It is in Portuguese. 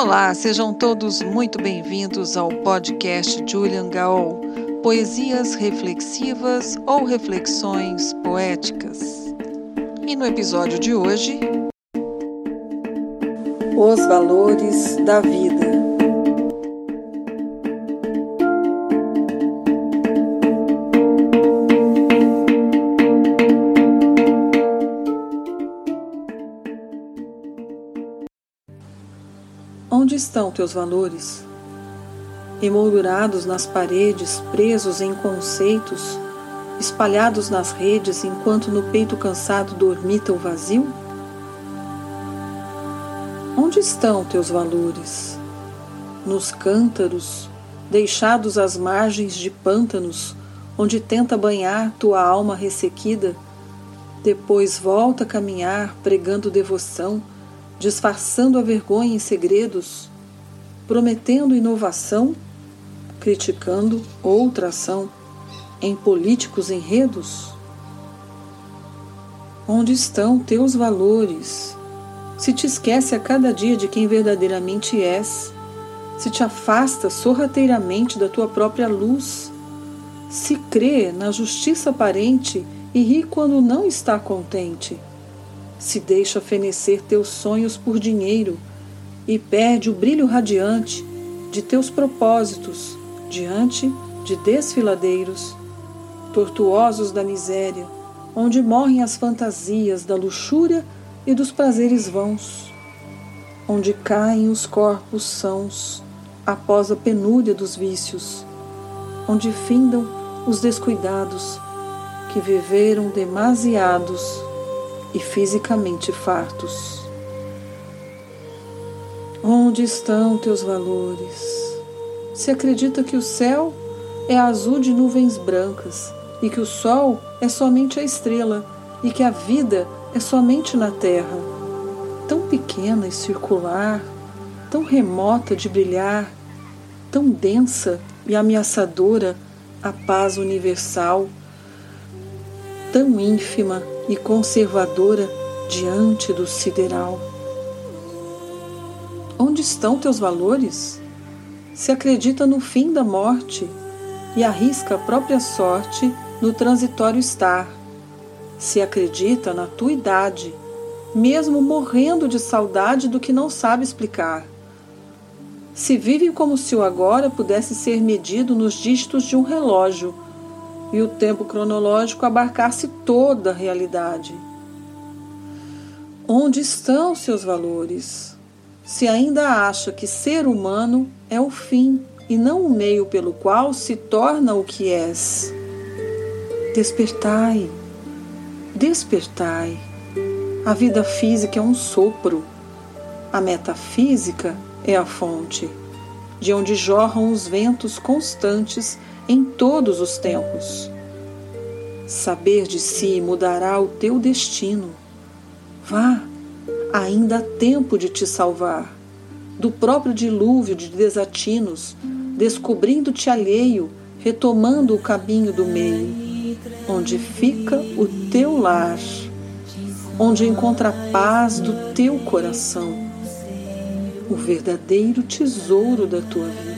Olá, sejam todos muito bem-vindos ao podcast Julian Gaol, Poesias Reflexivas ou Reflexões Poéticas. E no episódio de hoje, Os Valores da Vida. Onde estão teus valores? Emoldurados nas paredes, presos em conceitos, espalhados nas redes enquanto no peito cansado dormita o vazio? Onde estão teus valores? Nos cântaros, deixados às margens de pântanos, onde tenta banhar tua alma ressequida, depois volta a caminhar pregando devoção disfarçando a vergonha em segredos, prometendo inovação, criticando outra ação em políticos enredos? Onde estão teus valores? Se te esquece a cada dia de quem verdadeiramente és, se te afasta sorrateiramente da tua própria luz, se crê na justiça aparente e ri quando não está contente se deixa fenecer teus sonhos por dinheiro e perde o brilho radiante de teus propósitos diante de desfiladeiros tortuosos da miséria, onde morrem as fantasias da luxúria e dos prazeres vãos, onde caem os corpos sãos após a penúria dos vícios, onde findam os descuidados que viveram demasiados e fisicamente fartos. Onde estão teus valores? Se acredita que o céu é azul de nuvens brancas e que o sol é somente a estrela e que a vida é somente na terra, tão pequena e circular, tão remota de brilhar, tão densa e ameaçadora a paz universal, tão ínfima e conservadora diante do sideral. Onde estão teus valores? Se acredita no fim da morte e arrisca a própria sorte no transitório estar. Se acredita na tua idade, mesmo morrendo de saudade do que não sabe explicar. Se vive como se o agora pudesse ser medido nos dígitos de um relógio e o tempo cronológico abarcasse toda a realidade. Onde estão seus valores? Se ainda acha que ser humano é o fim e não o meio pelo qual se torna o que és. Despertai, despertai. A vida física é um sopro, a metafísica é a fonte, de onde jorram os ventos constantes em todos os tempos. Saber de si mudará o teu destino. Vá, ainda há tempo de te salvar do próprio dilúvio de desatinos, descobrindo-te alheio, retomando o caminho do meio, onde fica o teu lar, onde encontra a paz do teu coração, o verdadeiro tesouro da tua vida.